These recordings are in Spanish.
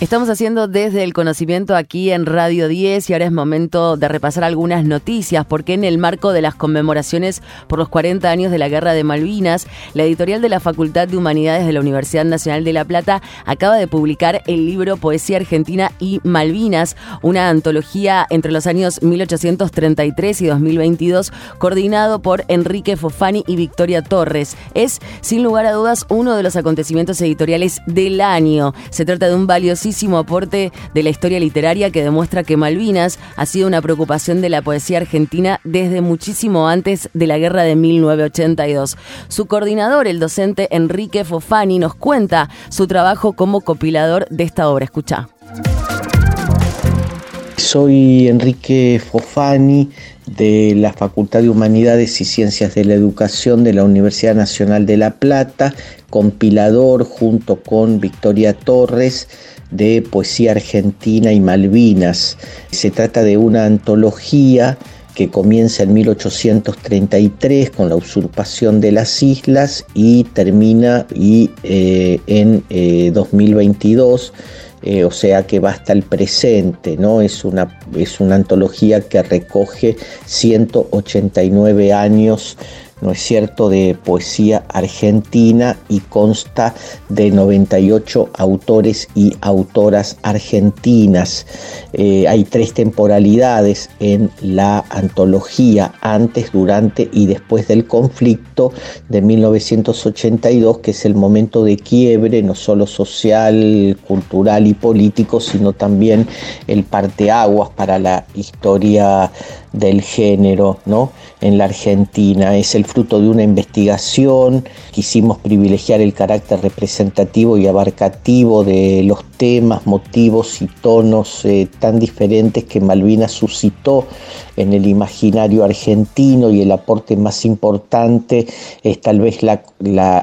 Estamos haciendo desde el conocimiento aquí en Radio 10 y ahora es momento de repasar algunas noticias porque en el marco de las conmemoraciones por los 40 años de la Guerra de Malvinas, la editorial de la Facultad de Humanidades de la Universidad Nacional de La Plata acaba de publicar el libro Poesía Argentina y Malvinas, una antología entre los años 1833 y 2022 coordinado por Enrique Fofani y Victoria Torres. Es, sin lugar a dudas, uno de los acontecimientos editoriales del año. Se trata de un valiosísimo aporte de la historia literaria que demuestra que Malvinas ha sido una preocupación de la poesía argentina desde muchísimo antes de la guerra de 1982. Su coordinador, el docente Enrique Fofani, nos cuenta su trabajo como compilador de esta obra. Escucha. Soy Enrique Fofani de la Facultad de Humanidades y Ciencias de la Educación de la Universidad Nacional de La Plata, compilador junto con Victoria Torres de poesía argentina y Malvinas. Se trata de una antología que comienza en 1833 con la usurpación de las islas y termina y, eh, en 2022. Eh, o sea que va hasta el presente, ¿no? Es una, es una antología que recoge 189 años ¿no es cierto?, de poesía argentina y consta de 98 autores y autoras argentinas. Eh, hay tres temporalidades en la antología, antes, durante y después del conflicto de 1982, que es el momento de quiebre, no solo social, cultural y político, sino también el parteaguas para la historia del género ¿no? en la Argentina. Es el fruto de una investigación. Quisimos privilegiar el carácter representativo y abarcativo de los temas, motivos y tonos eh, tan diferentes que Malvinas suscitó en el imaginario argentino y el aporte más importante es tal vez la,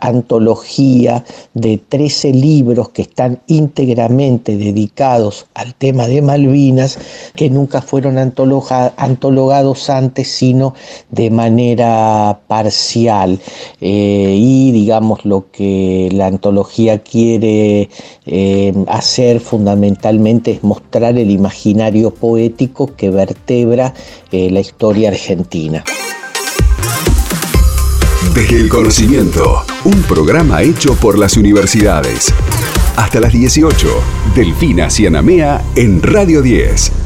antología de 13 libros que están íntegramente dedicados al tema de Malvinas, que nunca fueron antologados antes, sino de manera parcial. Eh, y digamos lo que la antología quiere eh, hacer fundamentalmente es mostrar el imaginario poético que vertebra eh, la historia argentina. Desde el conocimiento, un programa hecho por las universidades. Hasta las 18, Delfina Cianamea en Radio 10.